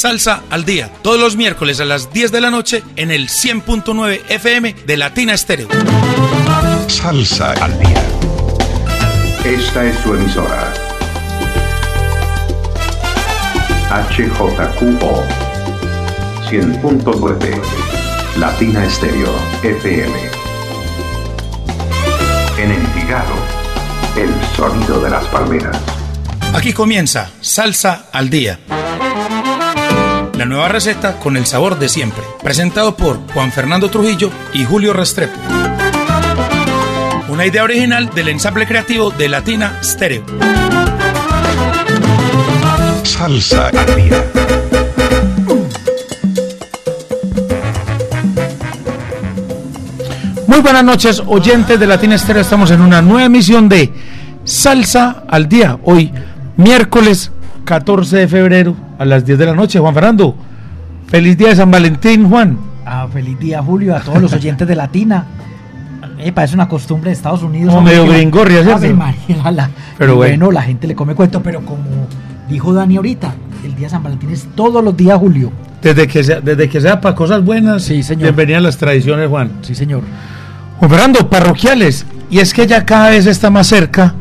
Salsa al día, todos los miércoles a las 10 de la noche en el 100.9 FM de Latina Estéreo. Salsa al día. Esta es su emisora. HJQO 100.9 Latina Estéreo FM. En Envigado, el sonido de las palmeras. Aquí comienza Salsa al día la nueva receta con el sabor de siempre. Presentado por Juan Fernando Trujillo y Julio Restrepo. Una idea original del ensamble creativo de Latina Stereo. Salsa al día. Muy buenas noches, oyentes de Latina Stereo. Estamos en una nueva emisión de Salsa al día. Hoy, miércoles 14 de febrero a las 10 de la noche. Juan Fernando, feliz día de San Valentín, Juan. Ah, feliz día, Julio, a todos los oyentes de Latina. Eh, parece una costumbre de Estados Unidos. Como medio gringorria, ¿cierto? María, la, pero bueno. la gente le come cuento, pero como dijo Dani ahorita, el día de San Valentín es todos los días, Julio. Desde que sea, desde que sea para cosas buenas, sí, señor. bienvenidas las tradiciones, Juan. Sí, señor. Juan Fernando, parroquiales, y es que ya cada vez está más cerca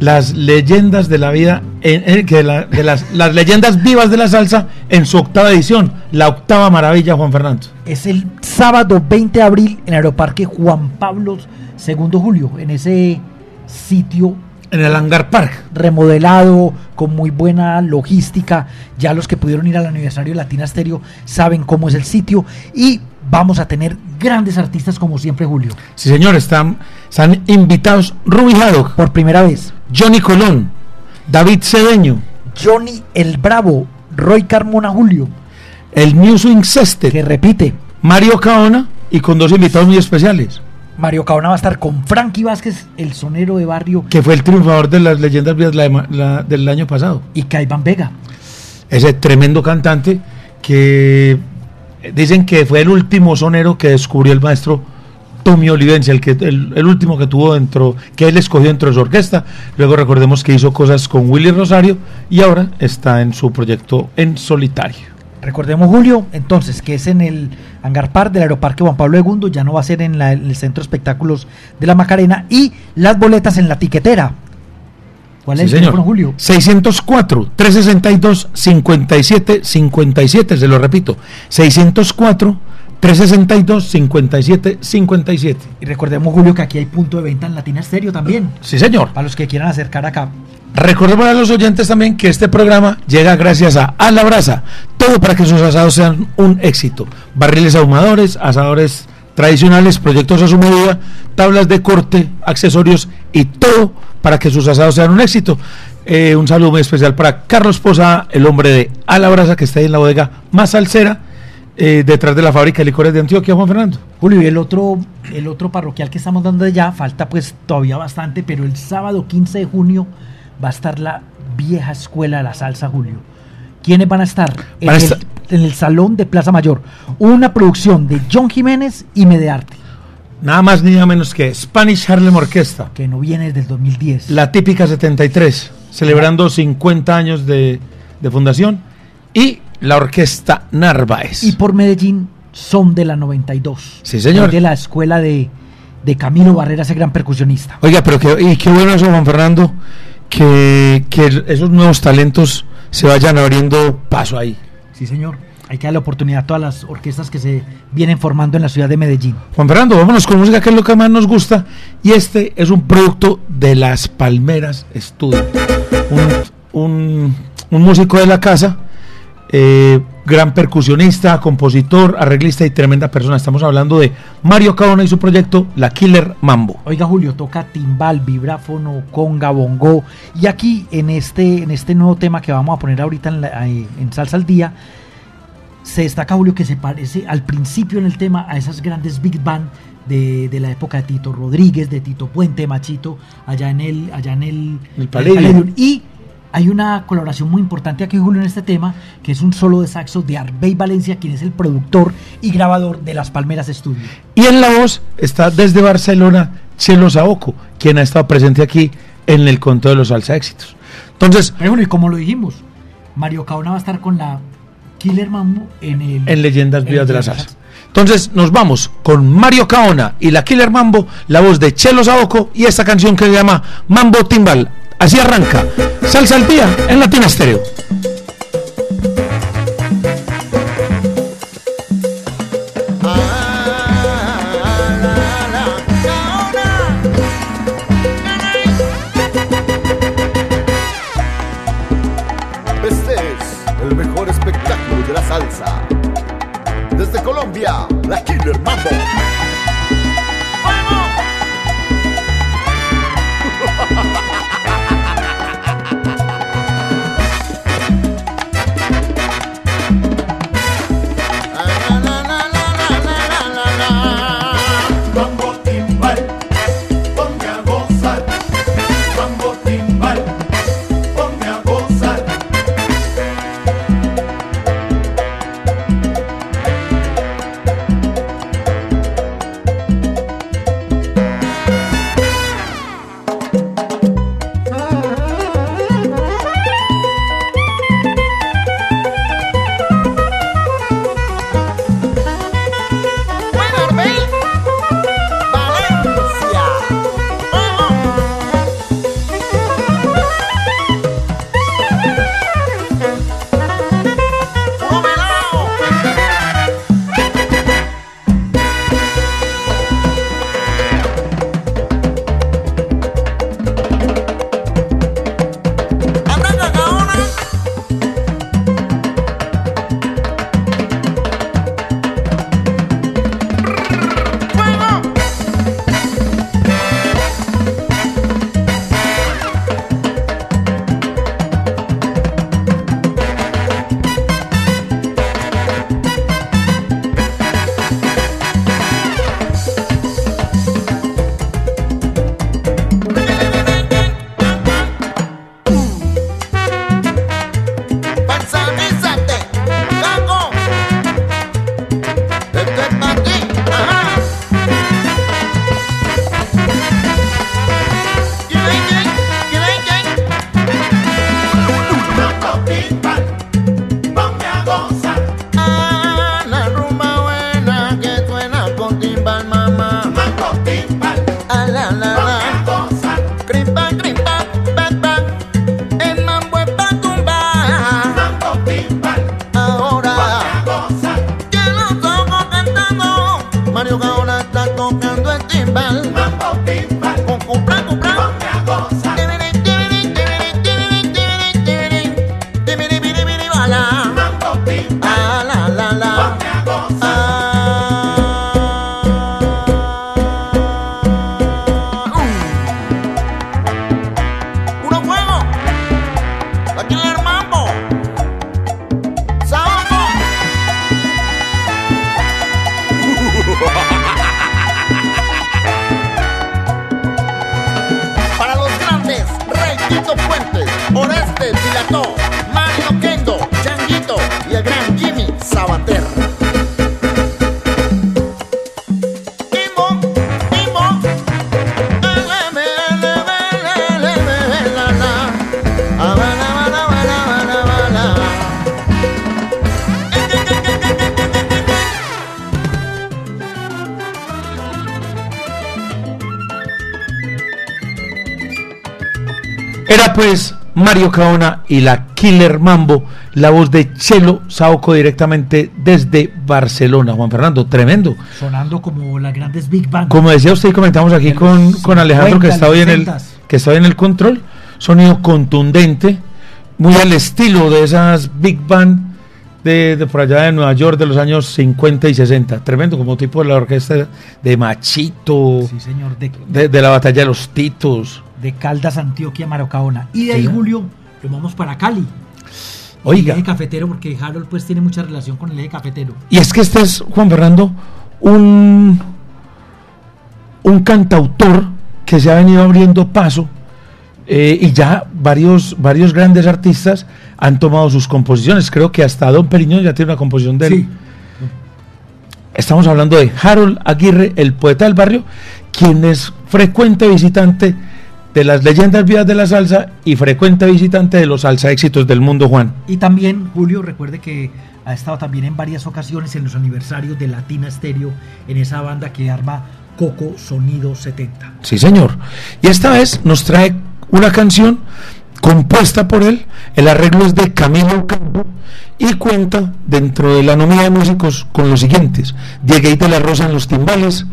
las leyendas de la vida, en, que de las, las, leyendas vivas de la salsa en su octava edición, la octava maravilla, Juan Fernando. Es el sábado 20 de abril en Aeroparque Juan Pablo II Julio, en ese sitio. En el Hangar Park. Remodelado, con muy buena logística. Ya los que pudieron ir al aniversario de Latina Stereo saben cómo es el sitio. Y vamos a tener grandes artistas como siempre, Julio. Sí, señor, están, están invitados Ruby Haddock. Por primera vez. Johnny Colón, David Cedeño. Johnny el Bravo, Roy Carmona Julio. El New Swing Que repite. Mario Caona y con dos invitados muy especiales. Mario Caona va a estar con Frankie Vázquez, el sonero de barrio. Que fue el triunfador de las leyendas del año pasado. Y Caiban Vega. Ese tremendo cantante que dicen que fue el último sonero que descubrió el maestro Tommy Olivencia, el, que, el, último que tuvo dentro, que él escogió dentro de su orquesta. Luego recordemos que hizo cosas con Willy Rosario y ahora está en su proyecto en solitario. Recordemos, Julio, entonces, que es en el Hangar Park del Aeroparque Juan Pablo II, ya no va a ser en, el Centro Espectáculos de la Macarena, y las boletas en la tiquetera. ¿Cuál es el teléfono, Julio? 604 362 57 57, se lo repito. 604 362 57 57. Y recordemos, Julio, que aquí hay punto de venta en Latina Estéreo también. Sí, señor. Para los que quieran acercar acá. Recordemos a los oyentes también que este programa llega gracias a A la Brasa. Todo para que sus asados sean un éxito. Barriles ahumadores, asadores tradicionales, proyectos a su medida, tablas de corte, accesorios y todo para que sus asados sean un éxito. Eh, un saludo muy especial para Carlos Posada, el hombre de A la Brasa que está ahí en la bodega más salsera eh, detrás de la fábrica de licores de Antioquia, Juan Fernando. Julio, y el otro, el otro parroquial que estamos dando ya, falta pues todavía bastante, pero el sábado 15 de junio va a estar la vieja escuela de la salsa, Julio. ¿Quiénes van a estar? en, El, Salón de Plaza Mayor. Una producción de John Jiménez y Medearte. Nada más ni nada menos que Spanish Harlem Orquesta. Que no viene desde el 2010. La típica 73, celebrando 50 años de, de fundación. Y la orquesta Narváez. Y por Medellín son de la 92. Sí, señor. De la escuela de, de Camilo Barrera, ese gran percusionista. Oiga, pero qué, y qué bueno eso, Juan Fernando, que, que esos nuevos talentos se vayan abriendo paso ahí. Sí, señor. Hay que darle oportunidad a todas las orquestas que se vienen formando en la ciudad de Medellín. Juan Fernando, vámonos con música que es lo que más nos gusta. Y este es un producto de Las Palmeras Studio. Un, un, un músico de la casa eh, gran percusionista, compositor, arreglista y tremenda persona. Estamos hablando de Mario Caona y su proyecto La Killer Mambo. Oiga Julio, toca timbal, vibráfono, conga, bongo. Y aquí en este, en este nuevo tema que vamos a poner ahorita en, en Salsa al Día, se destaca Julio que se parece al principio en el tema a esas grandes big band de, la época de Tito Rodríguez, de Tito Puente, Machito, allá en el, allá en el, el, Y hay una colaboración muy importante aquí, Julio, en este tema, que es un solo de saxo de Arbey Valencia, quien es el productor y grabador de Las Palmeras Studio. Y en la voz está desde Barcelona Chelo Saoco, quien ha estado presente aquí en el conto de los salsa éxitos. Entonces. Pero bueno, y como lo dijimos, Mario Caona va a estar con la Killer Mambo en el en Leyendas en Vivas de la. Salsa. Entonces nos vamos con Mario Caona y la Killer Mambo, la voz de Chelo Saoco y esta canción que se llama Mambo Timbal. Así arranca. Salsa al día en Latina Estéreo. De la salsa. Desde Colombia, la Killer Mambo. Pues Mario Caona y la Killer Mambo, la voz de Chelo Saoco directamente desde Barcelona. Juan Fernando, tremendo. Sonando como las grandes Big Bang. Como decía usted y comentamos aquí con, con Alejandro que 50, está hoy en el 60s. que está hoy en el control, sonido contundente, muy al estilo de esas Big Band de, de por allá de Nueva York de los años 50 y 60. Tremendo, como tipo de la orquesta de Machito, Sí, señor, de, de, de la batalla de los Titos. De Caldas, Antioquia, Marocaona. Y de ahí, Sí. Julio, nos vamos para Cali. Oiga. El eje cafetero, porque Harold pues tiene mucha relación con el eje cafetero. Y es que este es, Juan Fernando, un, un cantautor que se ha venido abriendo paso eh, y ya varios, varios grandes artistas han tomado sus composiciones. Creo que hasta Don Periñón ya tiene una composición de él. Sí. Estamos hablando de Harold Aguirre, el poeta del barrio, quien es frecuente visitante de las leyendas vivas de la salsa y frecuente visitante de los salsa éxitos del mundo, Juan. Y también, Julio, recuerde que ha estado también en varias ocasiones en los aniversarios de Latina Stereo, en esa banda que arma Coco Sonido 70. Sí, señor. Y esta vez nos trae una canción compuesta por él. El arreglo es de Camilo Campo y cuenta dentro de la nómina de músicos con los siguientes: Diego de la Rosa en los timbales,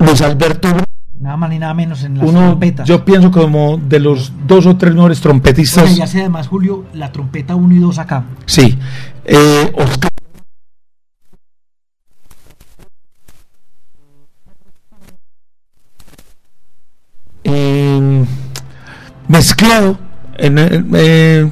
Luis Alberto Nada más ni nada menos en las uno, trompetas. yo pienso como de los dos o tres mejores trompetistas. Oye, ya sé además, Julio, la trompeta 1 y 2 acá. Sí. Eh, Oscar- Eh, mezclado en, eh, eh,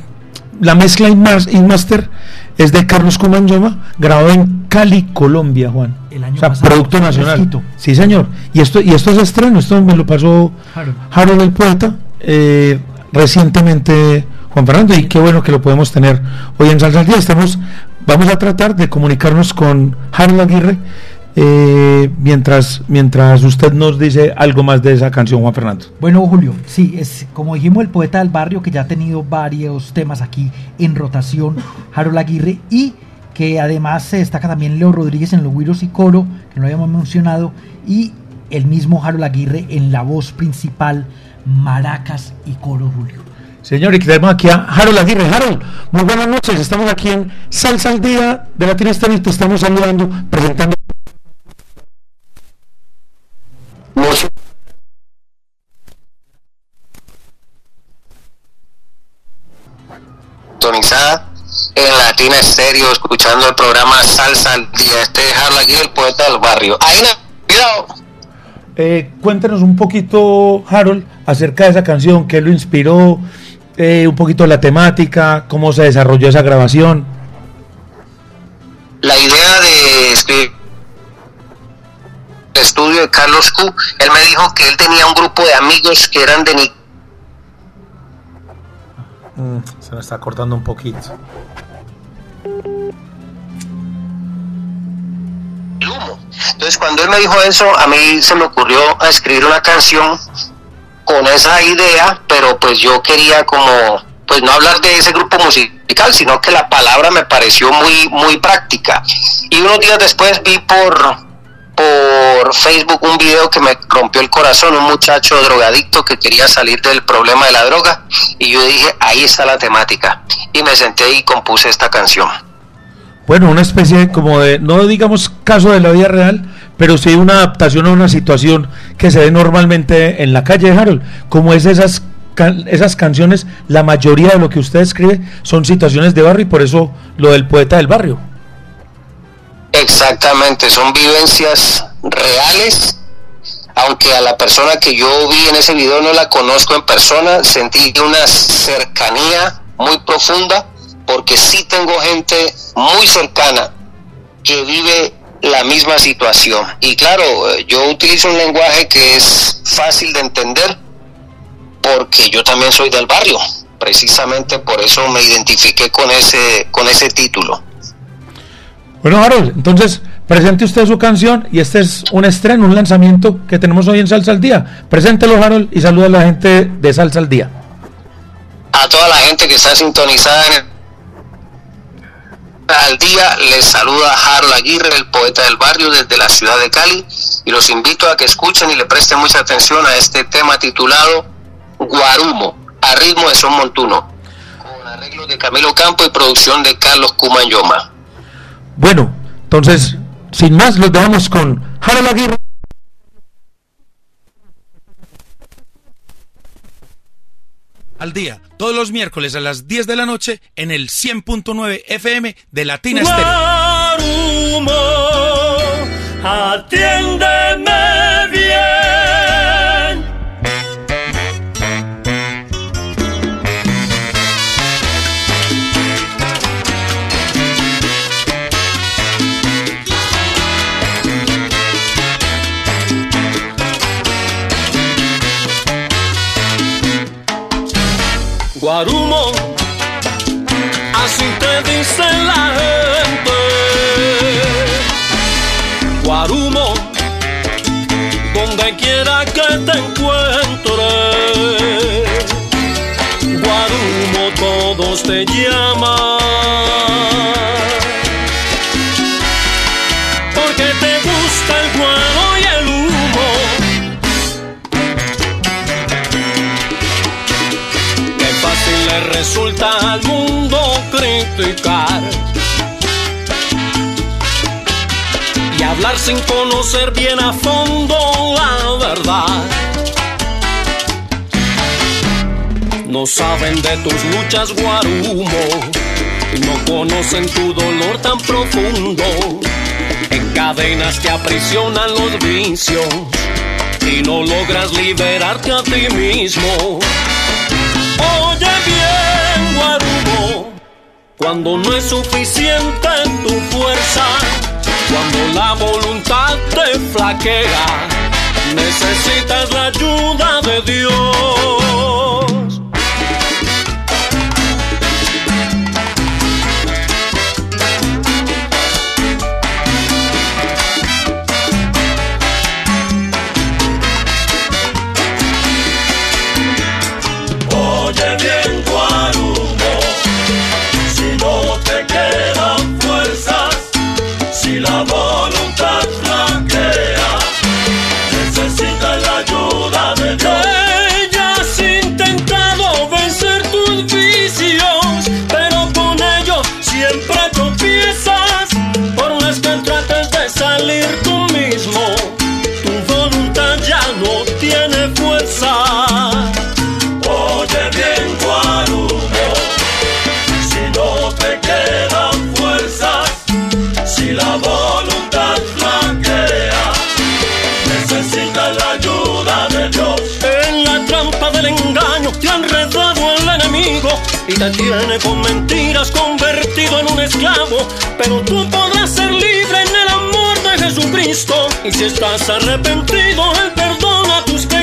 la mezcla in master es de Carlos Cumanjoma grabado en Cali, Colombia, Juan. El año o sea, pasado, producto nacional. Sí, señor. Y esto y esto es estreno, esto me lo pasó Harold. Harold el poeta eh, recientemente Juan Fernando y qué bueno que lo podemos tener hoy en Salsa al Día. Estamos, vamos a tratar de comunicarnos con Harold Aguirre eh, mientras, mientras usted nos dice algo más de esa canción, Juan Fernando. Bueno, Julio, sí, es como dijimos el poeta del barrio que ya ha tenido varios temas aquí en rotación, Harold Aguirre, y que además se destaca también Leo Rodríguez en los güiros y coro, que no lo habíamos mencionado, y el mismo Harold Aguirre en la voz principal, maracas y coro, Julio. Señor, y tenemos aquí a Harold Aguirre. Harold, muy buenas noches. Estamos aquí en Salsa al Día de Latina Estéreo y te estamos saludando, presentando. Latina Estéreo, escuchando el programa Salsa al Día. Este es Aguirre, el poeta del barrio. Ahí cuidado. Eh, cuéntanos un poquito, Harold, acerca de esa canción, qué lo inspiró, eh, un poquito la temática, cómo se desarrolló esa grabación. La idea de escribir el estudio de Carlos Q, él me dijo que él tenía un grupo de amigos que eran de Nicaragua se me está cortando un poquito. Entonces cuando él me dijo eso, a mí se me ocurrió escribir una canción con esa idea, pero pues yo quería como, pues no hablar de ese grupo musical, sino que la palabra me pareció muy, muy práctica. Y unos días después vi por, por Facebook un video que me rompió el corazón, un muchacho drogadicto que quería salir del problema de la droga, y yo dije, ahí está la temática. Y me senté y compuse esta canción. Bueno, una especie como de, no digamos caso de la vida real, pero sí una adaptación a una situación que se ve normalmente en la calle Harold. Como es esas, can- esas canciones, la mayoría de lo que usted escribe son situaciones de barrio y por eso lo del poeta del barrio. Exactamente, son vivencias reales, aunque a la persona que yo vi en ese video no la conozco en persona, sentí una cercanía muy profunda, porque sí tengo gente muy cercana que vive la misma situación. Y claro, eh, yo utilizo un lenguaje que es fácil de entender, porque yo también soy del barrio, precisamente por eso me identifiqué con ese, con ese título. Bueno, Harold, entonces presente usted su canción y este es un estreno, un lanzamiento que tenemos hoy en Salsa al Día. Preséntelo, Harold, y saluda a la gente de Salsa al Día. a toda la gente que está sintonizada en el- al día les saluda Harold Aguirre, el poeta del barrio desde la ciudad de Cali y los invito a que escuchen y le presten mucha atención a este tema titulado Guarumo, a ritmo de son montuno, con arreglos de Camilo Campo y producción de Carlos Cumayoma. Bueno, entonces, sin más, los dejamos con Harold Aguirre. Al día, todos los miércoles a las 10 de la noche en el 100.9 FM de Latina Estéreo. te llama. Porque te gusta el guano y el humo. Qué fácil le resulta al mundo criticar. Y hablar sin conocer bien a fondo la verdad. No saben de tus luchas, guarumo, no conocen tu dolor tan profundo. En cadenas te aprisionan los vicios y no logras liberarte a ti mismo. Oye bien, guarumo, cuando no es suficiente tu fuerza, cuando la voluntad te flaquea, necesitas la ayuda de Dios. vida tiene con mentiras convertido en un esclavo, pero tú podrás ser libre en el amor de Jesucristo. Y si estás arrepentido, Él perdona tus pecados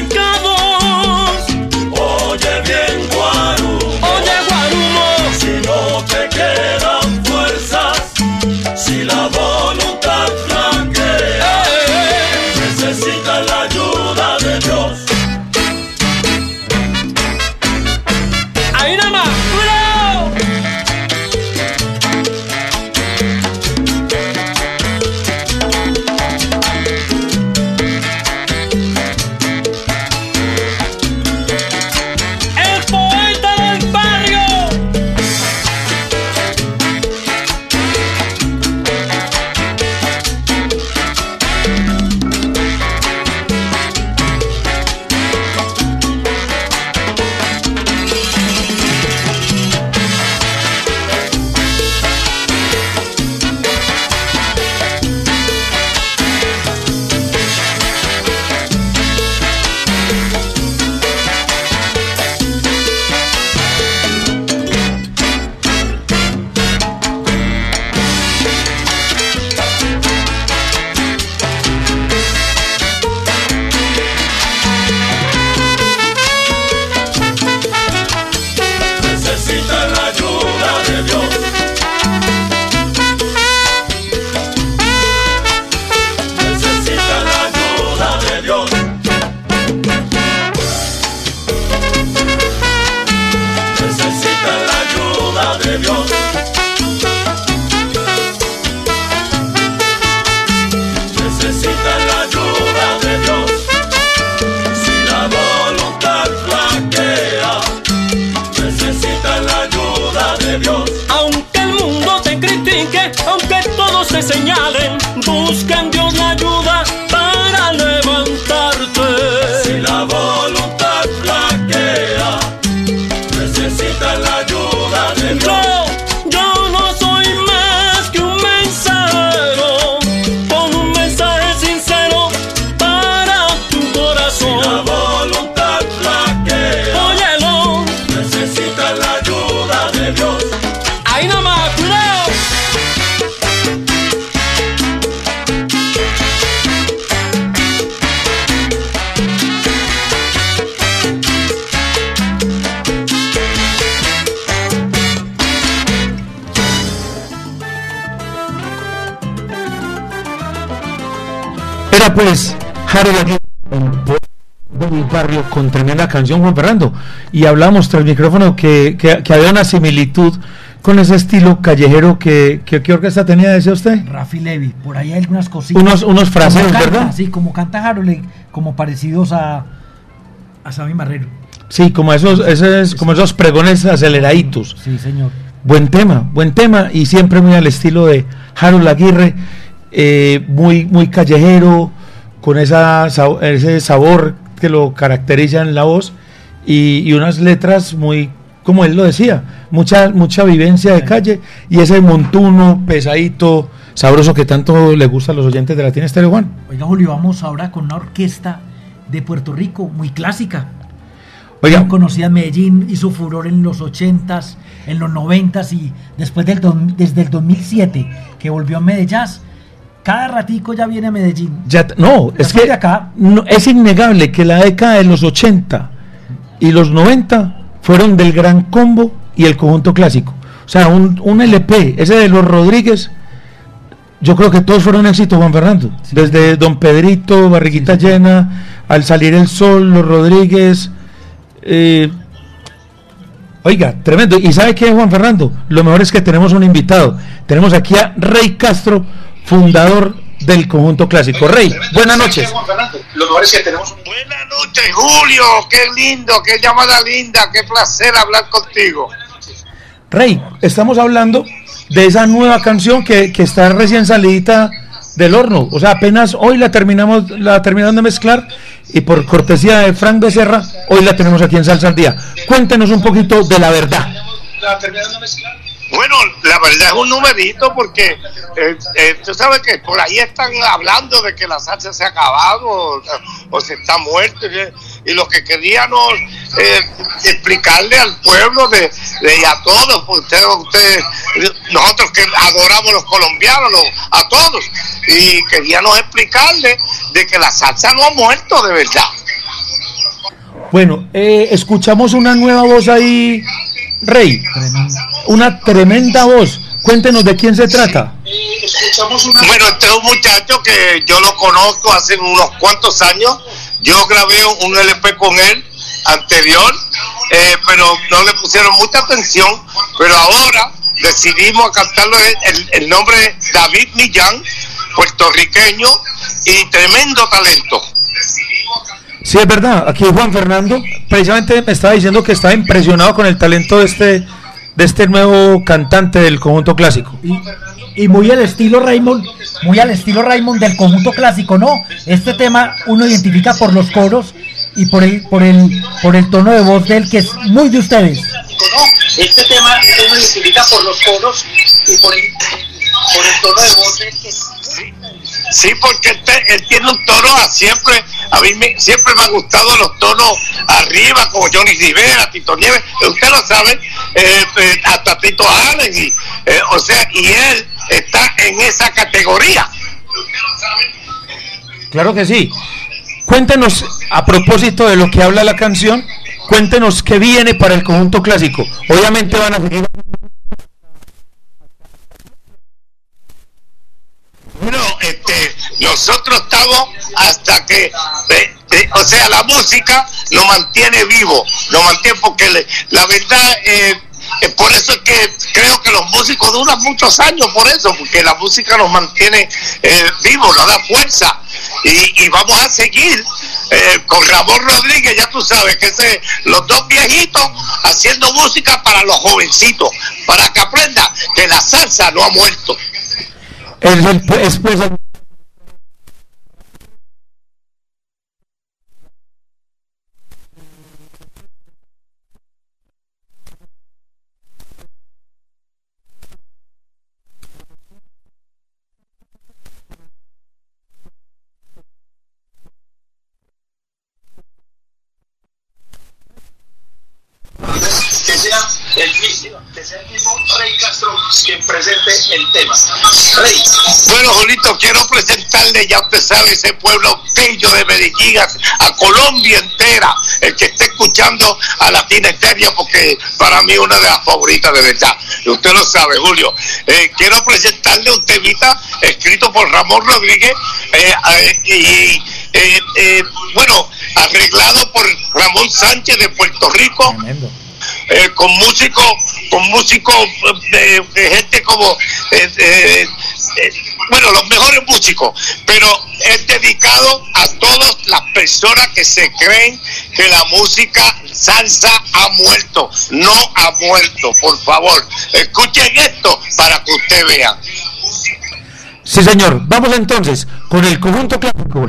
Harold de mi barrio con tremenda canción Juan Fernando. Y hablamos tras el micrófono que, que, había una similitud con ese estilo callejero que, que ¿qué orquesta tenía decía usted? Rafi Levy, por ahí hay algunas cositas. Unos, unos frases, ¿verdad? Sí, como canta Harold eh, como parecidos a a Sammy Marrero. Sí, como esos, esos, como esos pregones aceleraditos Sí, señor. Buen tema, buen tema y siempre muy al estilo de Harold Aguirre eh, muy, muy callejero con esa, ese sabor que lo caracteriza en la voz y, y unas letras muy, como él lo decía, mucha, mucha vivencia de calle y ese montuno pesadito, sabroso que tanto le gusta a los oyentes de Latina Estéreo Juan. Oiga, Julio, vamos ahora con una orquesta de Puerto Rico muy clásica. Oiga, conocida en Medellín, hizo furor en los 80s, en los 90s y después del desde el 2007 que volvió a Medellín. Cada ratico ya viene a Medellín. Ya no, es que acá. no, es innegable que la década de los 80 y los 90 fueron del Gran Combo y el conjunto clásico. O sea, un, un LP, ese de los Rodríguez, yo creo que todos fueron éxitos, Juan Fernando. Desde Don Pedrito, Barriguita Llena, Al Salir el Sol, Los Rodríguez. eh, Oiga, tremendo. ¿Y sabe qué, Juan Fernando? Lo mejor es que tenemos un invitado. Tenemos aquí a Rey Castro, fundador del conjunto clásico. Rey, buenas noches. Buenas noches, Julio. Qué lindo, qué llamada linda, qué placer hablar contigo. Rey, estamos hablando de esa nueva canción que, que está recién salidita del horno. O sea, apenas hoy la terminamos, la terminaron de mezclar y por cortesía de Frank Becerra, hoy la tenemos aquí en Salsa al Día. Cuéntenos un poquito de la verdad. Bueno, la verdad es un numerito porque eh, eh, tú sabes que por ahí están hablando de que la salsa se ha acabado o, se está muerto y, y lo que queríamos eh, explicarle al pueblo de, de- y a todos, pues usted, usted, nosotros que adoramos los colombianos, los- a todos, y queríamos explicarle de que la salsa no ha muerto de verdad. Bueno, eh, escuchamos una nueva voz ahí, Rey. Una tremenda voz. Cuéntenos de quién se trata. Bueno, este es un muchacho que yo lo conozco hace unos cuantos años. Yo grabé un LP con él anterior, eh, pero no le pusieron mucha atención. Pero ahora decidimos cantarlo el, el- nombre David Millán, puertorriqueño y tremendo talento. Sí, es verdad. Aquí Juan Fernando precisamente me estaba diciendo que estaba impresionado con el talento de este, de este nuevo cantante del conjunto clásico. Y muy al estilo Raymond, muy al estilo Raymond del conjunto clásico, ¿no? Este tema uno identifica por los coros y por el, por el, por el tono de voz de él que es muy de ustedes. Este tema uno identifica por los coros y por el, por el tono de voz que sí, sí, porque él, tiene un tono a siempre, a mí me, siempre me han gustado los tonos arriba, como Johnny Rivera, Tito Nieves, usted lo sabe, eh, eh, hasta Tito Allen, y, eh, o sea, y él está en esa categoría. Claro que sí. Cuéntenos, a propósito de lo que habla la canción, cuéntenos qué viene para el conjunto clásico. Obviamente van a seguir. Bueno, este, nosotros estamos hasta que, eh, eh, o sea, la música nos mantiene vivo, nos mantiene porque la verdad, eh, eh, por eso es que creo que los músicos duran muchos años, por eso, porque la música nos mantiene vivos, nos da fuerza y, vamos a seguir. con Ramón Rodríguez, ya tú sabes que ese, los dos viejitos haciendo música para los jovencitos, para que aprendan que la salsa no ha muerto. Es, el- es, Rey Castro quien presente el tema. Rey. Bueno, Julito, quiero presentarle, ya usted sabe, ese pueblo bello de Medellín, a, a Colombia entera, el que esté escuchando a Latina Eteria, porque para mí una de las favoritas de verdad. Y usted lo sabe, Julio. Eh, quiero presentarle un temita escrito por Ramón Rodríguez eh, eh, y, eh, eh, bueno, arreglado por Ramón Sánchez de Puerto Rico. Eh, con músicos, con músicos, eh, gente como, eh, eh, bueno, los mejores músicos, pero es dedicado a todas las personas que se creen que la música salsa ha muerto, no ha muerto, por favor, escuchen esto para que usted vea. Sí, señor. Vamos entonces con el conjunto clásico.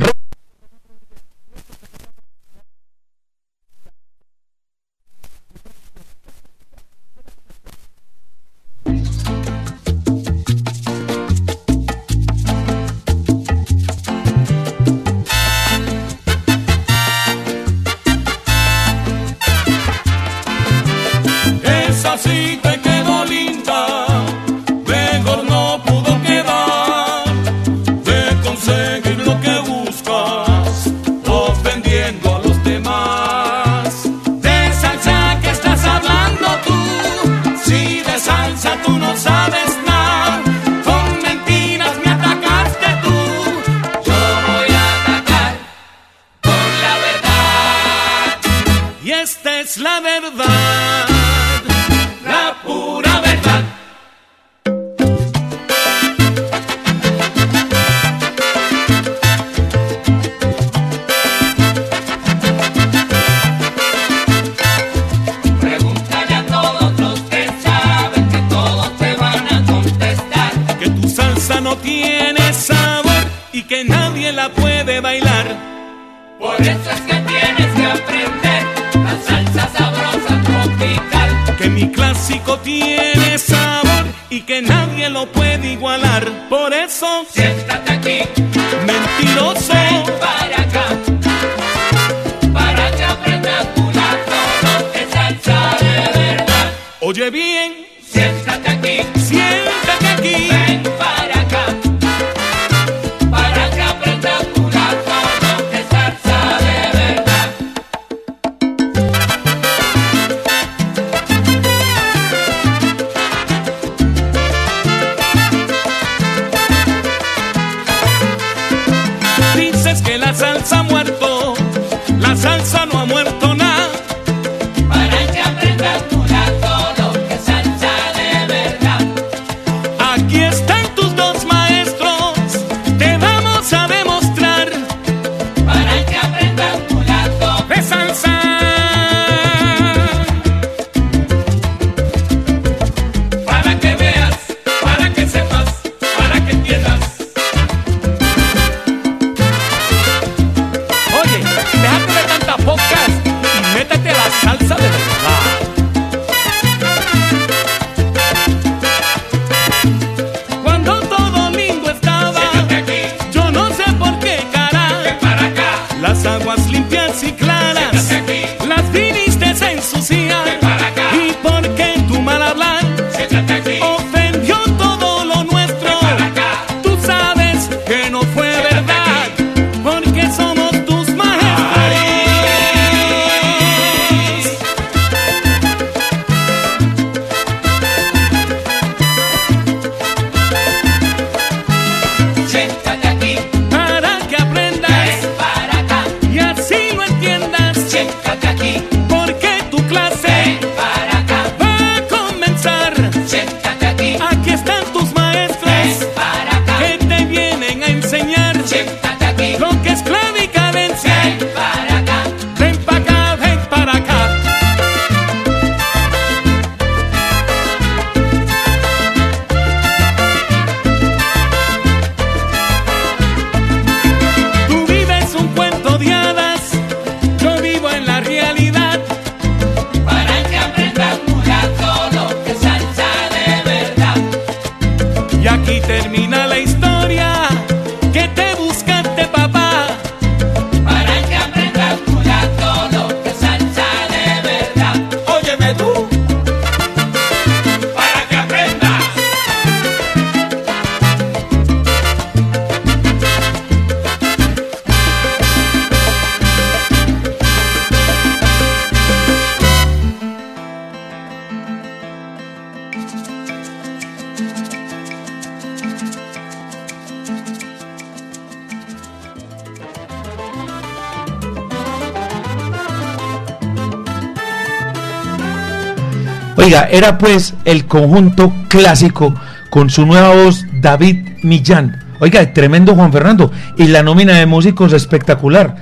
Era pues el conjunto clásico con su nueva voz David Millán. Oiga, tremendo Juan Fernando. Y la nómina de músicos espectacular.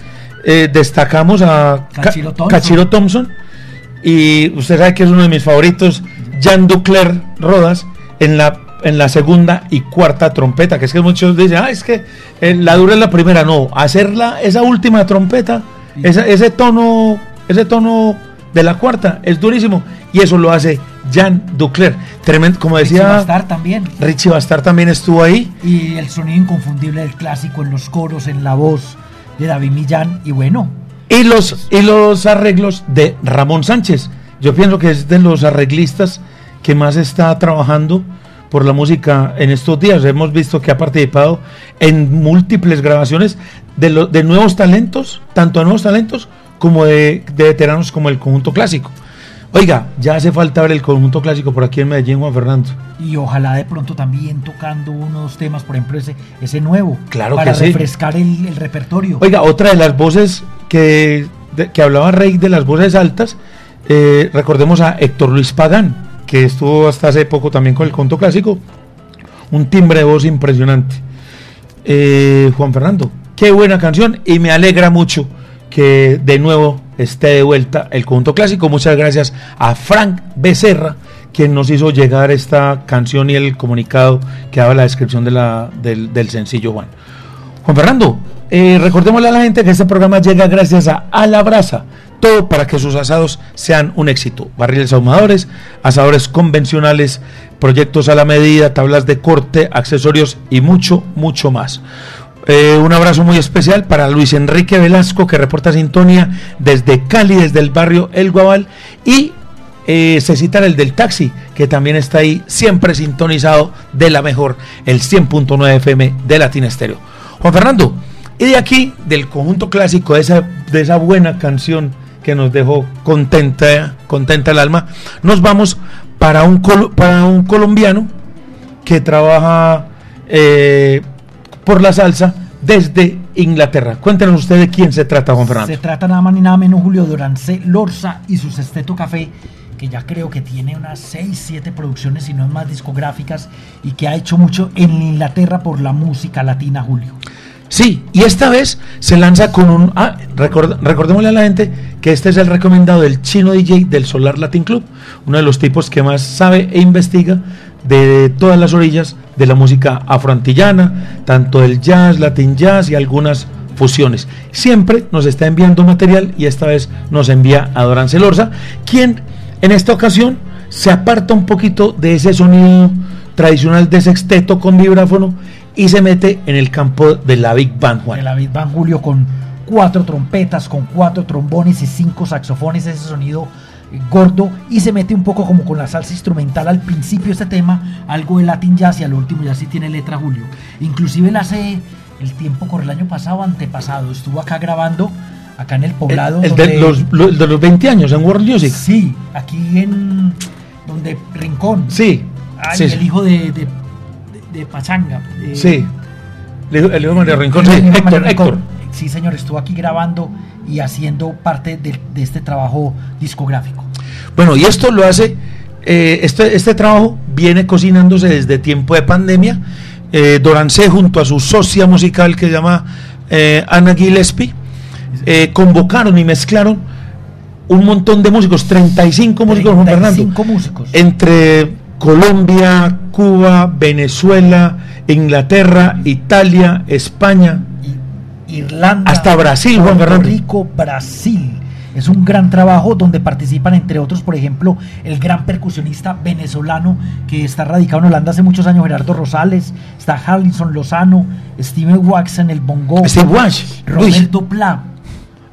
Eh, destacamos a Ca- Cachiro Thompson. Cachiro Thompson. Y usted sabe que es uno de mis favoritos, Jan Ducler Rodas, en la, en la segunda y cuarta trompeta. Que es que muchos dicen, ah, es que eh, la dura es la primera. No, hacerla, esa última trompeta, esa- ese tono, ese tono de la cuarta es durísimo. Y eso lo hace Jan Ducler. Tremendo, como Richie decía. Bastar también. Richie Bastar también estuvo ahí. Y el sonido inconfundible del clásico en los coros, en la voz de David Millán. Y bueno, Y los, y los arreglos de Ramón Sánchez. Yo pienso que es de los arreglistas que más está trabajando por la música en estos días. Hemos visto que ha participado en múltiples grabaciones de, lo- de nuevos talentos, tanto de nuevos talentos como de, de veteranos como el conjunto clásico. Oiga, ya hace falta ver el conjunto clásico por aquí en Medellín, Juan Fernando. y ojalá de pronto también tocando unos temas, por ejemplo, ese, ese nuevo. Claro para que sí. refrescar el, el repertorio. Oiga, otra de las voces que, de- que hablaba Rey de las voces altas, eh, recordemos a Héctor Luis Pagán, que estuvo hasta hace poco también con el conto clásico. Un timbre de voz impresionante. Eh, Juan Fernando, qué buena canción y me alegra mucho que de nuevo esté de vuelta el conjunto clásico. Muchas gracias a Frank Becerra, quien nos hizo llegar esta canción y el comunicado que daba la descripción de la, del, sencillo Juan. Juan Fernando, eh, recordémosle a la gente que este programa llega gracias a A la. Todo para que sus asados sean un éxito. Barriles ahumadores, asadores convencionales, proyectos a la medida, tablas de corte, accesorios y mucho, mucho más. Eh, un abrazo muy especial para Luis Enrique Velasco, que reporta sintonía desde Cali, desde el barrio El Guabal. Y eh, se cita el del taxi, que también está ahí, siempre sintonizado de la mejor, el 100.9 FM de Latina Estéreo. Juan Fernando, y de aquí, del conjunto clásico, de esa, de esa buena canción que nos dejó contenta, contenta el alma, nos vamos para un, para un colombiano que trabaja eh, por la salsa desde Inglaterra. Cuéntenos usted de quién se trata, Juan Fernando. Se trata nada más ni nada menos Julio Dorancé Lorza y su Sesteto Café, que ya creo que tiene unas 6, 7 producciones, si no es más discográficas, y que ha hecho mucho en Inglaterra por la música latina, Julio. Sí, y esta vez se lanza con un... Ah, record- recordémosle a la gente que este es el recomendado del chino DJ del Solar Latin Club, uno de los tipos que más sabe e investiga de todas las orillas de la música afroantillana, tanto del jazz, latin jazz y algunas fusiones. Siempre nos está enviando material y esta vez nos envía a Dorán Celorza, quien en esta ocasión se aparta un poquito de ese sonido tradicional de sexteto con vibráfono y se mete en el campo de la Big Band, Juan. De la Big Band Julio con cuatro trompetas, con cuatro trombones y cinco saxofones, ese sonido gordo y se mete un poco como con la salsa instrumental al principio este tema, algo de Latin Jazz y al último ya sí tiene letra Julio. Inclusive él hace el tiempo corre el año pasado, antepasado, estuvo acá grabando, acá en el poblado. El, el de los, lo- de los 20 años en World Music. Sí, aquí en donde Rincón. Sí. Ay, sí, el sí. hijo de, de, de- Pachanga. de- Sí. El hijo de María Rincón, sí, Héctor, María Rincón. Héctor. Sí, señor, estuvo aquí grabando y haciendo parte de, de este trabajo discográfico. Bueno, y esto lo hace, eh, este, este trabajo viene cocinándose desde tiempo de pandemia. Eh, Dorancé junto a su socia musical que se llama eh, Ana Gillespie, eh, convocaron y mezclaron un montón de músicos, 35 músicos, Juan Fernando. 35 músicos. Entre Colombia, Cuba, Venezuela, Inglaterra, Italia, España. Irlanda, Hasta Brasil, Juan Puerto Fernando. Rico, Brasil. Es un gran trabajo donde participan, entre otros, por ejemplo, el gran percusionista venezolano que está radicado en Holanda hace muchos años, Gerardo Rosales, está Harlinson Lozano, Steven Wax en el bongo, Steve Roberto Pla,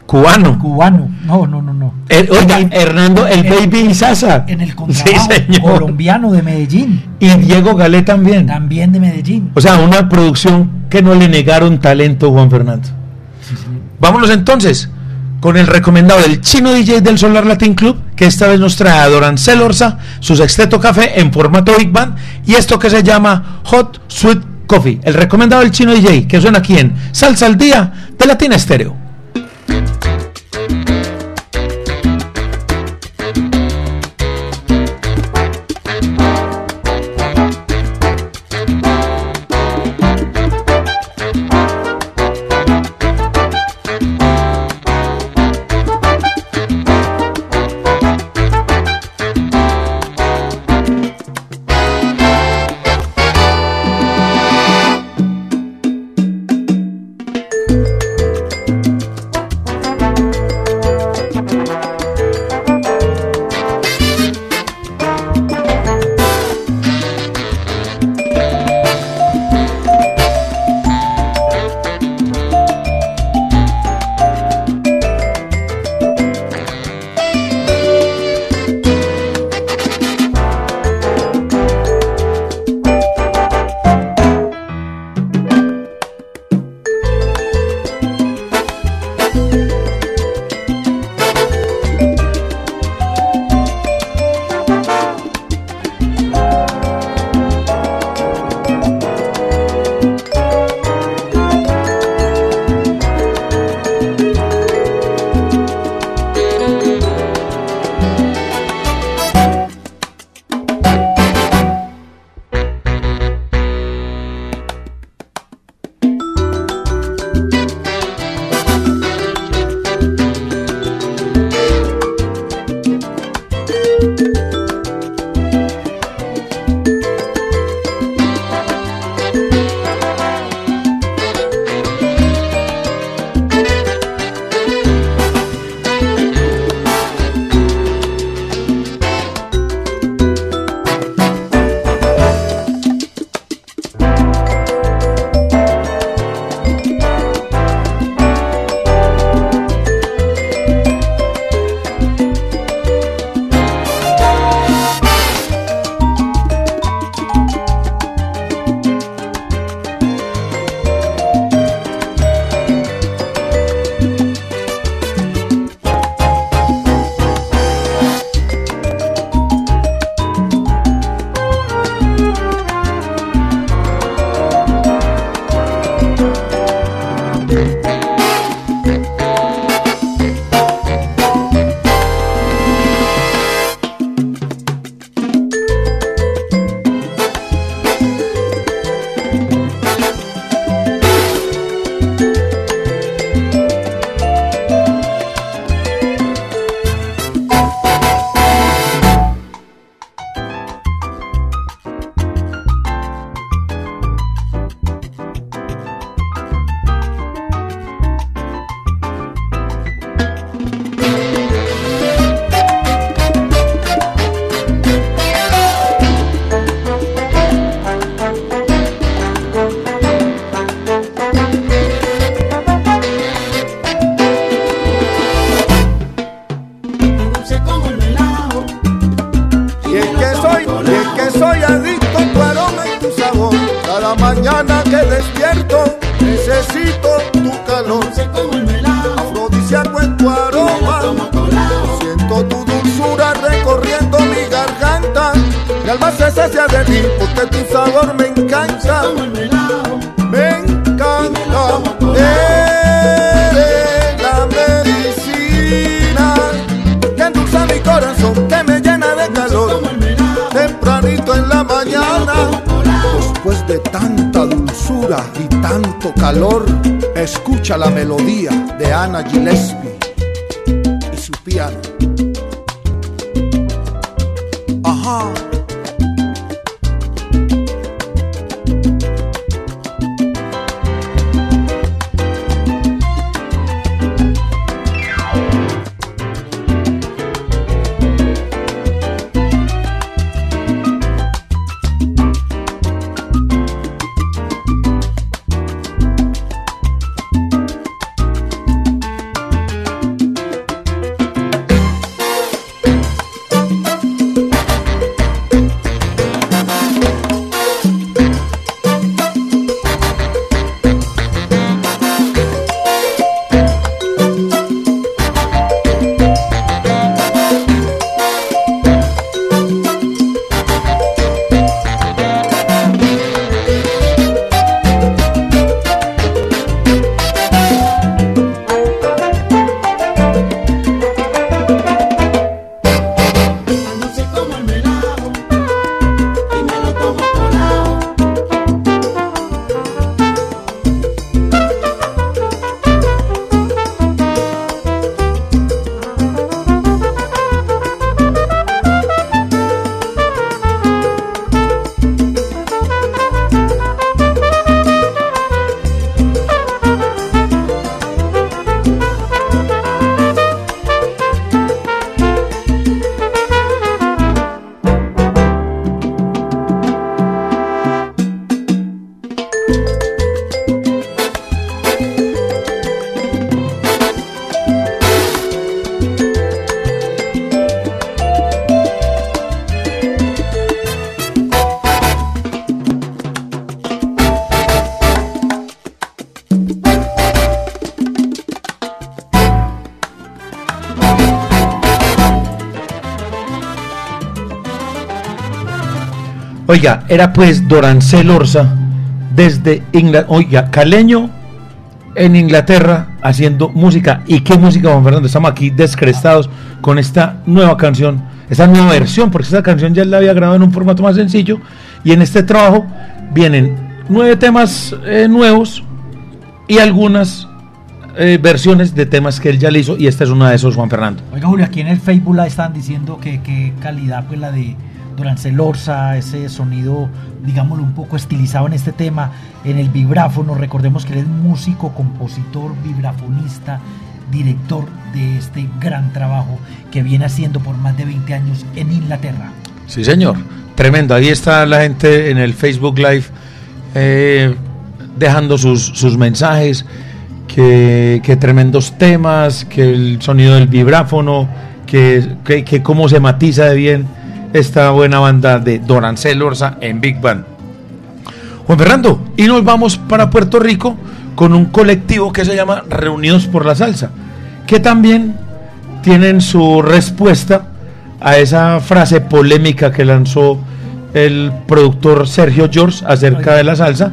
cubano. cubano, no, no, no, no. Eh, oiga, Hernando, el En- Baby Sasa. En el Sí, contrabajo, señor. colombiano de Medellín, Y Diego Galé también. también de Medellín. O sea, una producción que no le negaron talento, Juan Fernando. Vámonos entonces con el recomendado del chino DJ del Solar Latin Club, que esta vez nos trae a Dorancel Orza, su sexteto café en formato Big Band, y esto que se llama Hot Sweet Coffee. El recomendado del chino DJ, que suena aquí en Salsa al Día de Latina Estéreo. Thank you. Después de tanta dulzura y tanto calor, escucha la melodía de Ana Gillespie y su piano. Ajá. Oiga, era pues Dorancel Orza desde Inglaterra, oiga, caleño en Inglaterra haciendo música. ¿Y qué música, Juan Fernando? Estamos aquí descrestados con esta nueva canción, esta nueva versión, porque esta canción ya la había grabado en un formato más sencillo. Y en este trabajo vienen nueve temas eh, nuevos y algunas eh, versiones de temas que él ya le hizo. Y esta es una de esos, Juan Fernando. Oiga, Julio, aquí en el Facebook la están diciendo que qué calidad pues la de Dorancel Orza, ese sonido, digámoslo, un poco estilizado en este tema, en el vibráfono. Recordemos que él es músico, compositor, vibrafonista, director de este gran trabajo que viene haciendo por más de 20 años en Inglaterra. Sí, señor. Tremendo. Ahí está la gente en el Facebook Live eh, dejando sus, mensajes. Que, tremendos temas, que el sonido del vibráfono, que, que cómo se matiza de bien esta buena banda de Dorancel Orza en Big Band. Juan Fernando, y nos vamos para Puerto Rico con un colectivo que se llama Reunidos por la Salsa, que también tienen su respuesta a esa frase polémica que lanzó el productor Sergio George acerca de la salsa,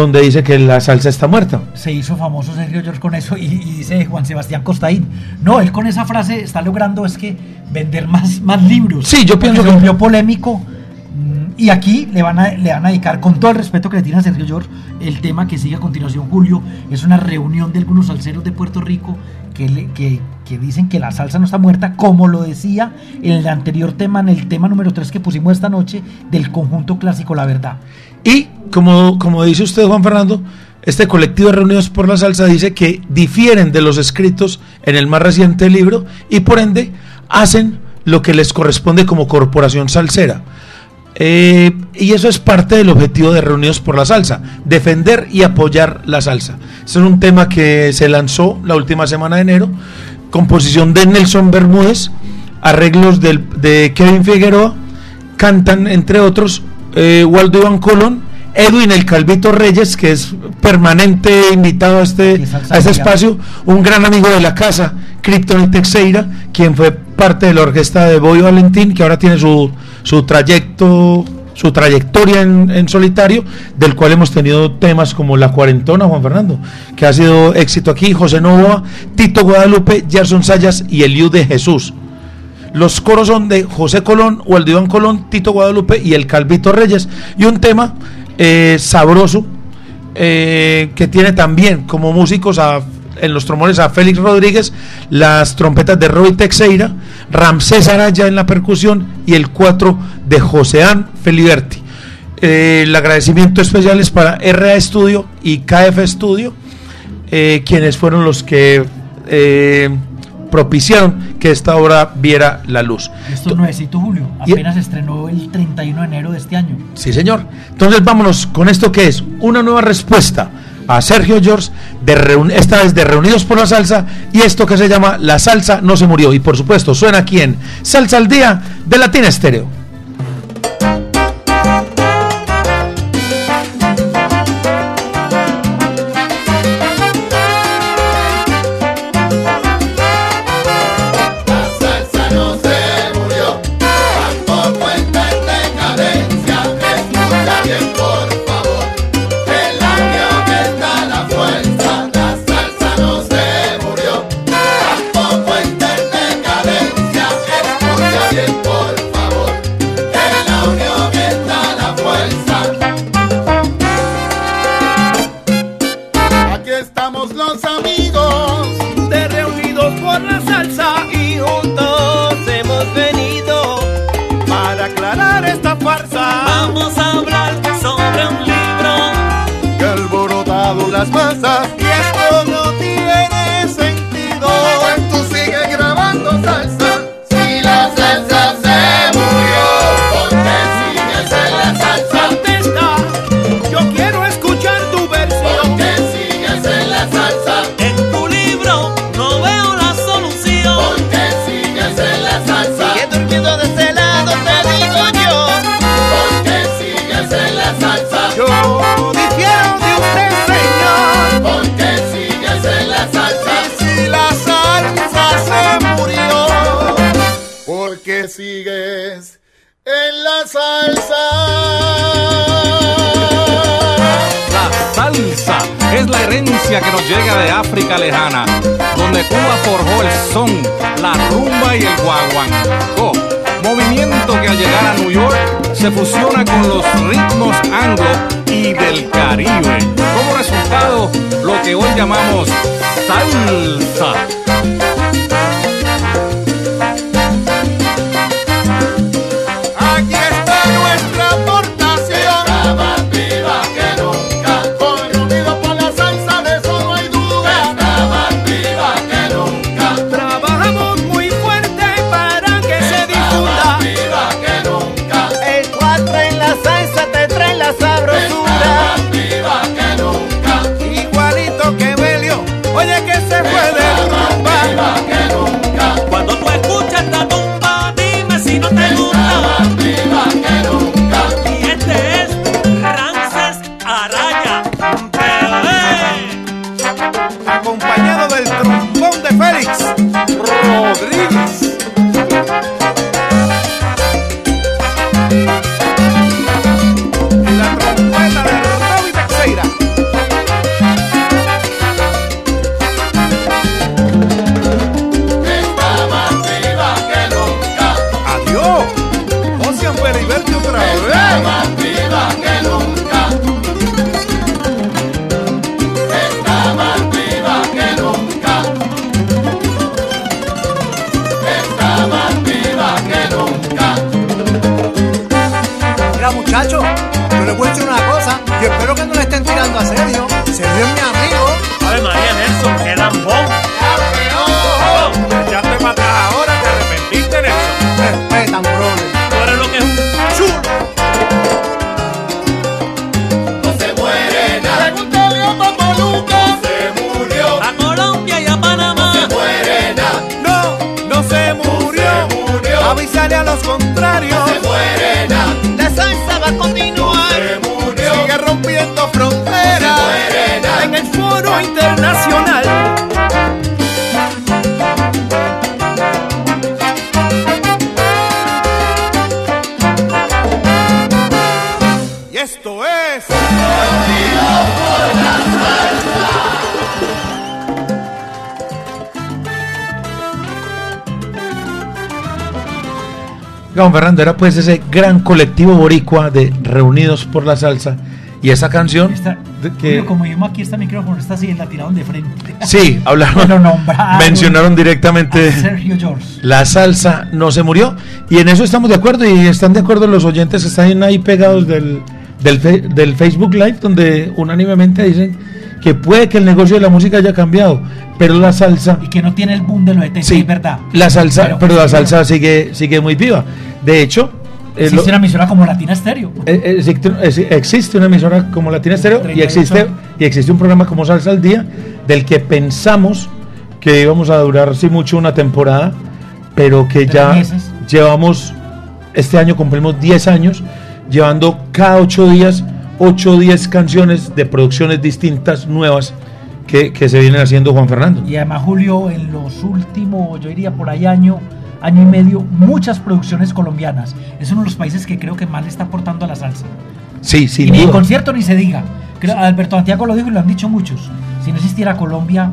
donde dice que la salsa está muerta. Se hizo famoso Sergio George con eso y, y dice Juan Sebastián Costaín. No, él con esa frase está logrando es que vender más, más libros. Sí, yo pienso que- volvió polémico. Mm, Y aquí le van, a, le van a dedicar, con todo el respeto que le tiene a Sergio George, el tema que sigue a continuación, Julio. Es una reunión de algunos salseros de Puerto Rico que, le- que, que dicen que la salsa no está muerta, como lo decía en el anterior tema, en el tema número 3 que pusimos esta noche, del conjunto clásico La Verdad. Y como, como dice usted, Juan Fernando, este colectivo de Reunidos por la Salsa dice que difieren de los escritos en el más reciente libro y por ende hacen lo que les corresponde como corporación salsera. Eh, y eso es parte del objetivo de Reunidos por la Salsa, defender y apoyar la salsa. Ese es un tema que se lanzó la última semana de enero, composición de Nelson Bermúdez, arreglos del- de Kevin Figueroa, cantan entre otros eh, Waldo Iván Colón, Edwin el Calvito Reyes, que es permanente invitado a este, a este espacio, un gran amigo de la casa, Krypton Teixeira, quien fue parte de la orquesta de Boy Valentín, que ahora tiene su, su trayecto su trayectoria en, en solitario, del cual hemos tenido temas como La Cuarentona, Juan Fernando, que ha sido éxito aquí, José Novoa, Tito Guadalupe, Gerson Sayas y Eliud de Jesús. Los coros son de José Colón, Waldo Iván Colón, Tito Guadalupe y el Calvito Reyes. Y un tema eh, sabroso eh, que tiene también como músicos a- en los trombones a Félix Rodríguez, las trompetas de Roy Teixeira, Ramsés Araya en la percusión y el cuatro de Joseán Feliberti. Eh, el agradecimiento especial es para RA Studio y KF Studio, quienes fueron los que propiciaron que esta obra viera la luz. Esto es nuevecito, Julio. Apenas estrenó el 31 de enero de este año. Sí, señor. Entonces vámonos con esto que es una nueva respuesta a Sergio George, de esta vez de Reunidos por la Salsa, y esto que se llama La Salsa no se murió. Y por supuesto, suena aquí en Salsa al Día de Latina Estéreo. Aclarar esta farsa. Vamos a hablar sobre un libro que ha alborotado las masas que nos llega de África lejana, donde Cuba forjó el son, la rumba y el guaguancó. Movimiento que al llegar a New York se fusiona con los ritmos anglo y del Caribe. Como resultado, lo que hoy llamamos salsa. Fernando era pues ese gran colectivo boricua de Reunidos por la Salsa y esa canción Esta- que como vimos aquí este micrófono, está así, la tiraron de frente. sí, hablaron, nombraron. mencionaron directamente Sergio George. la salsa no se murió y en eso estamos de acuerdo y están de acuerdo los oyentes que están ahí pegados del, del, fe- del Facebook Live donde unánimemente dicen que puede que el negocio de la música haya cambiado, pero la salsa Y que no tiene el boom de los ET, Sí, es verdad. la salsa, Pero- pero, la salsa sigue sigue muy viva. De hecho, eh, Existe lo- una emisora como Latina Estéreo. eh, eh, existe, una emisora como Latina Estéreo y 38. existe y existe un programa como Salsa al Día del que pensamos que íbamos a durar sí mucho una temporada, pero que ya meses. llevamos este año cumplimos 10 años llevando cada 8 días 8 o 10 canciones de producciones distintas nuevas que, que se vienen haciendo Juan Fernando. Y además, Julio, en los últimos, yo diría por ahí año, año y medio, muchas producciones colombianas. Es uno de los países que creo que más le está aportando a la salsa. Sí, y ni en duda. concierto ni se diga. Creo- Alberto Santiago lo dijo y lo han dicho muchos. Si no existiera Colombia,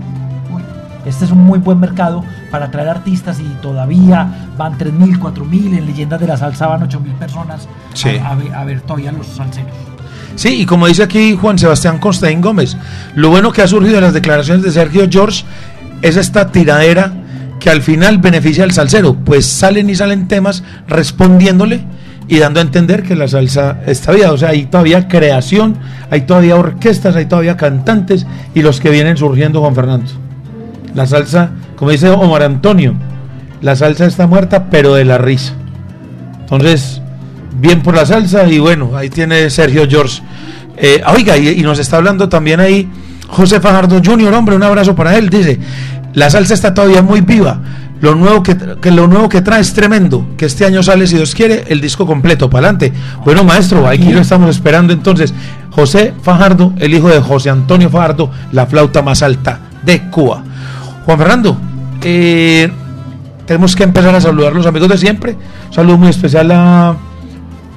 este es un muy buen mercado para traer artistas y todavía van 3.000, 4.000, en Leyendas de la Salsa van 8.000 personas Sí. a, a ver, a ver todavía los salseros. Sí, y como dice aquí Juan Sebastián Constaín Gómez, lo bueno que ha surgido de las declaraciones de Sergio George es esta tiradera que al final beneficia al salsero, pues salen y salen temas respondiéndole y dando a entender que la salsa está viva, o sea, hay todavía creación, hay todavía orquestas, hay todavía cantantes y los que vienen surgiendo, Juan Fernando. La salsa, como dice Omar Antonio, la salsa está muerta, pero de la risa. Entonces, bien por la salsa y bueno, ahí tiene Sergio George. Eh, oiga, y, nos está hablando también ahí José Fajardo Jr., hombre, un abrazo para él. Dice, la salsa está todavía muy viva. Lo nuevo que, que lo nuevo que trae es tremendo. Que este año sale, si Dios quiere, el disco completo. Para adelante. Bueno, maestro, aquí lo estamos esperando entonces. José Fajardo, el hijo de José Antonio Fajardo, la flauta más alta de Cuba. Juan Fernando, eh, tenemos que empezar a saludar a los amigos de siempre. Un saludo muy especial a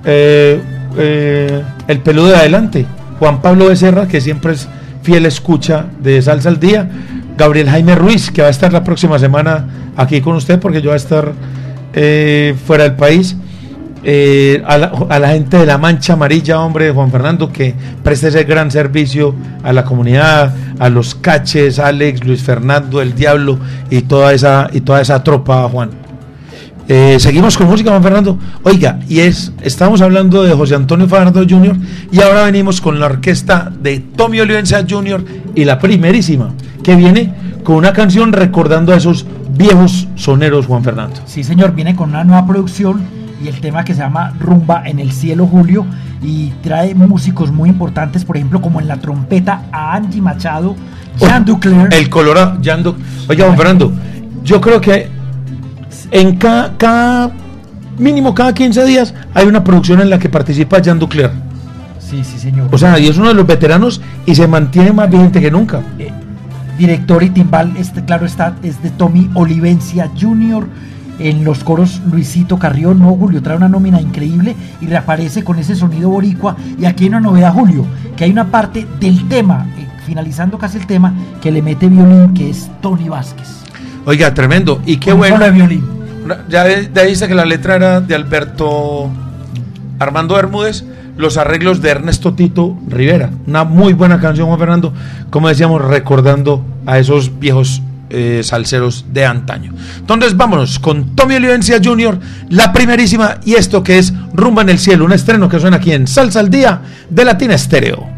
eh, eh, el peludo de adelante, Juan Pablo Becerra, que siempre es fiel escucha de Salsa al Día. Gabriel Jaime Ruiz, que va a estar la próxima semana aquí con usted, porque yo voy a estar eh, fuera del país. A, la, a la gente de la Mancha Amarilla, hombre, Juan Fernando, que preste ese gran servicio a la comunidad, a los caches, Alex, Luis Fernando, el Diablo y toda esa, y toda esa tropa, Juan. Eh, seguimos con música, Juan Fernando. Oiga, y es, estamos hablando de José Antonio Fajardo Jr. y ahora venimos con la orquesta de Tommy Olivenza Jr. y la primerísima, que viene con una canción recordando a esos viejos soneros, Juan Fernando. Sí, señor, viene con una nueva producción y el tema que se llama Rumba en el Cielo Julio y trae músicos muy importantes, por ejemplo, como en la trompeta a Angie Machado, Jean Ducler. El Colorado, Jan Oiga, Juan Fernando, yo creo que en cada, cada- mínimo cada 15 días hay una producción en la que participa Jan Ducler. Sí, sí, señor. O sea, y es uno de los veteranos y se mantiene más vigente que nunca. Eh, director y timbal, este claro está, es de Tommy Olivencia Jr. En los coros Luisito Carrión, no Julio, trae una nómina increíble y reaparece con ese sonido boricua. Y aquí hay una novedad, Julio, que hay una parte del tema, eh, finalizando casi el tema, que le mete violín, que es Tony Vázquez. Oiga, tremendo. Y qué Un bueno. solo de violín. Ya dice que la letra era de Alberto Armando Bermúdez, los arreglos de Ernesto Tito Rivera. Una muy buena canción, Juan Fernando. Como decíamos, recordando a esos viejos eh, salseros de antaño. Entonces vámonos con Tommy Olivencia Jr., la primerísima, y esto que es Rumba en el Cielo, un estreno que suena aquí en Salsa al Día de Latina Estéreo.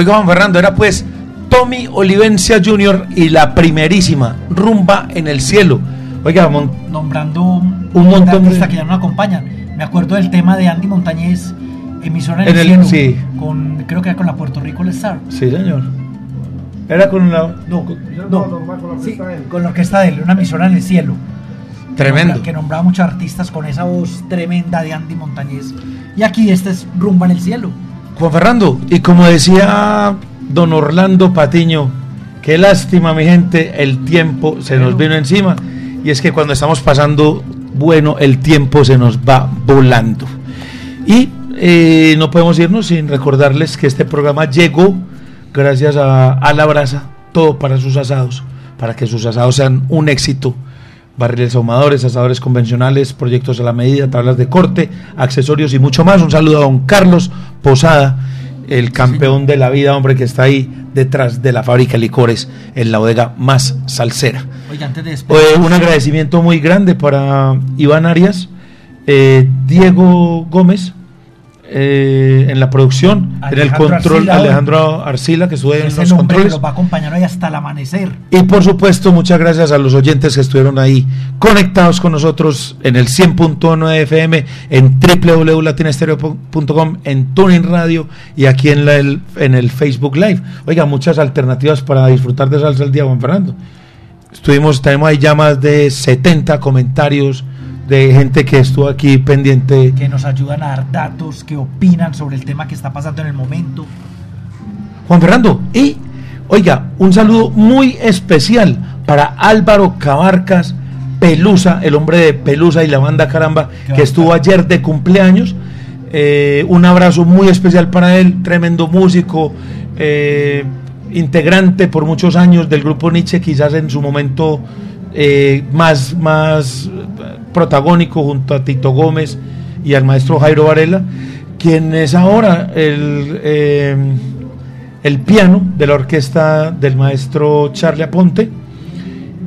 Oiga, Juan Fernando, era pues Tommy Olivencia Jr. y la primerísima Rumba en el Cielo. Oiga, mon- Nombrando un, Un montón de- artistas que ya no acompañan. Me acuerdo del tema de Andy Montañez, emisora en, En el, el- cielo, sí. con, creo que era con la Puerto Rico All Star. sí, señor. Era con la. No, no, sí, con la orquesta de él, una emisora en el cielo. Tremendo. Nombra- Que nombraba muchos artistas con esa voz tremenda de Andy Montañez. Y aquí este es Rumba en el cielo. Juan Fernando, y como decía don Orlando Patiño, qué lástima, mi gente, el tiempo se nos vino encima. Y es que cuando estamos pasando bueno, el tiempo se nos va volando. Y eh, no podemos irnos sin recordarles que este programa llegó gracias a, a la brasa, todo para sus asados, para que sus asados sean un éxito. Barriles ahumadores, asadores convencionales, proyectos a la medida, tablas de corte, accesorios y mucho más. Un saludo a don Carlos Posada, el campeón de la vida, hombre, que está ahí detrás de la fábrica de licores en la bodega más salsera. Oiga, antes de Eh, despedirnos, un agradecimiento muy grande para Iván Arias, eh, Diego Gómez eh, en la producción, en el control, Arcila, Alejandro Arcila, que estuvo en los el que controles. los va a acompañar hoy hasta el amanecer. Y por supuesto, muchas gracias a los oyentes que estuvieron ahí conectados con nosotros en el 100.9 FM, en www.latinastereo.com, en Tuning Radio y aquí en, la- el, en el Facebook Live. Oiga, muchas alternativas para disfrutar de Salsa al Día, Juan Fernando. Estuvimos, tenemos ahí ya más de 70 comentarios de gente que estuvo aquí pendiente. que nos ayudan a dar datos, que opinan sobre el tema que está pasando en el momento. Juan Fernando, y oiga, un saludo muy especial para Álvaro Cabarcas Pelusa, el hombre de Pelusa y la banda Caramba, que estuvo ayer de cumpleaños. Eh, un abrazo muy especial para él, tremendo músico, eh, integrante por muchos años del grupo Nietzsche, quizás en su momento eh, más, más protagónico junto a Tito Gómez y al maestro Jairo Varela, quien es ahora el, eh, el piano de la orquesta del maestro Charlie Aponte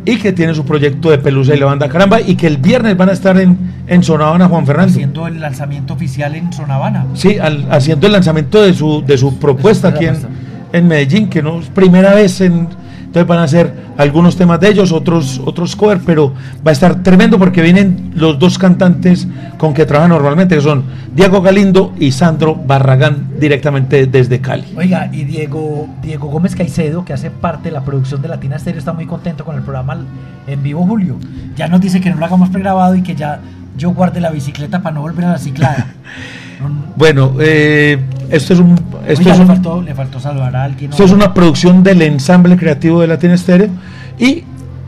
y que tiene su proyecto de Pelusa y la banda Caramba y que el viernes van a estar en, en Sonavana Juan Fernando. Haciendo el lanzamiento oficial en Sonavana. Sí, al- haciendo el lanzamiento de su, de su propuesta aquí en, en Medellín, que no es primera vez en... Entonces van a hacer algunos temas de ellos, otros otros cover, pero va a estar tremendo porque vienen los dos cantantes con que trabajan normalmente, que son Diego Galindo y Sandro Barragán, directamente desde Cali. Oiga, y Diego, Diego Gómez Caicedo, que hace parte de la producción de Latina Stereo, está muy contento con el programa en vivo, Julio. Ya nos dice que no lo hagamos pregrabado y que ya yo guarde la bicicleta para no volver a la ciclada. Bueno, eh, esto es un... Esto Oiga, es le, un- faltó, le faltó saludar a alguien. Esto es una producción del ensamble creativo de Latin Estéreo y,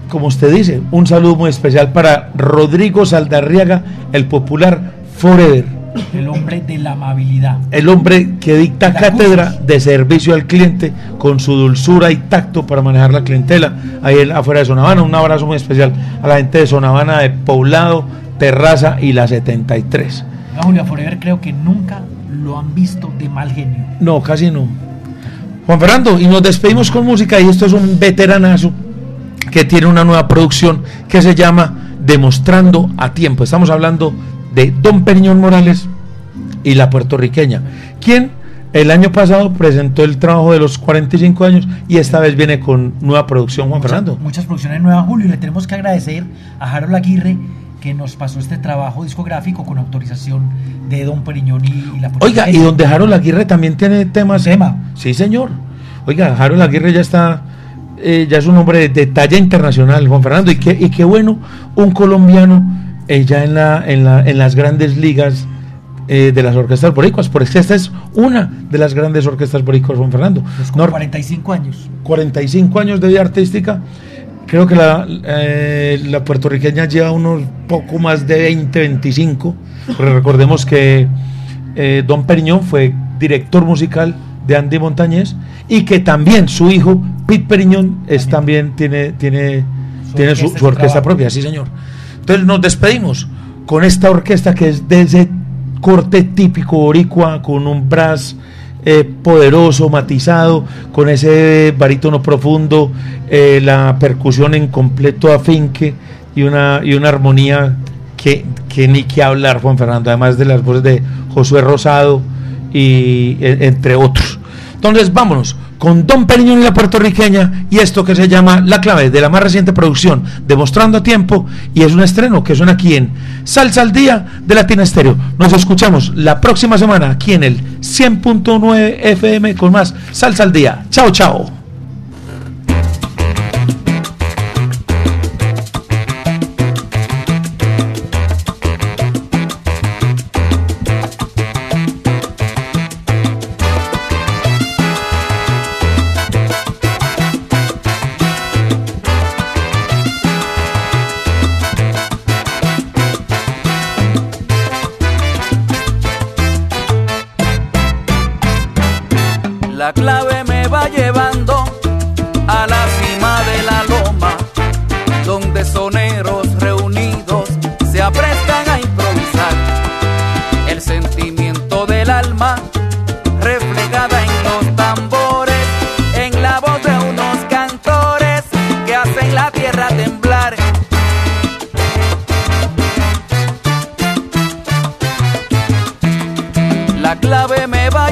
como usted dice, un saludo muy especial para Rodrigo Saldarriaga, el popular Forever, El hombre de la amabilidad. el hombre que dicta La cátedra de servicio al cliente con su dulzura y tacto para manejar la clientela ahí afuera de Sonavana. Un abrazo muy especial a la gente de Sonavana, de Poblado, Terraza y la 73. Oiga, Julio Forever creo que nunca lo han visto de mal genio. No, casi no. Juan Fernando, y nos despedimos con música y esto es un veteranazo que tiene una nueva producción que se llama Demostrando a Tiempo. Estamos hablando de Don Periñón Morales y la puertorriqueña, quien el año pasado presentó el trabajo de los 45 años y esta vez viene con nueva producción, Juan Fernando. Muchas producciones nuevas, Julio, y le tenemos que agradecer a Harold Aguirre que nos pasó este trabajo discográfico con autorización de Don Periñón y, y la Oiga, y donde Harold Aguirre también tiene temas. tema. Sí, señor. Oiga, Harold Aguirre ya está, eh, ya es un hombre de, de talla internacional, Juan Fernando. Y qué, y qué bueno, un colombiano eh, ya en, la, en, la, en las grandes ligas eh, de las orquestas boricuas. Por eso esta es una de las grandes orquestas boricuas, Juan Fernando. Pues con Nor- 45 años. 45 años de vida artística. Creo que la, eh, la puertorriqueña lleva unos poco más de 20, 25. Pero recordemos que eh, Don Periñón fue director musical de Andy Montañez y que también su hijo, Pete Periñón, es también tiene, tiene, tiene su, orquesta, su su orquesta propia, sí señor. Entonces nos despedimos con esta orquesta que es de ese corte típico boricua, con un brass eh, poderoso, matizado, con ese barítono profundo, eh, la percusión en completo afinque y una, y una armonía que, que ni que hablar, Juan Fernando, además de las voces de Josué Rosado y e- entre otros. Entonces vámonos con Don Periñón y la puertorriqueña y esto que se llama La clave de la más reciente producción Demostrando a tiempo y es un estreno que suena aquí en Salsa al Día de Latina Estéreo. Nos escuchamos la próxima semana aquí en el 100.9 FM con más Salsa al Día. Chao, chao. La clave me va a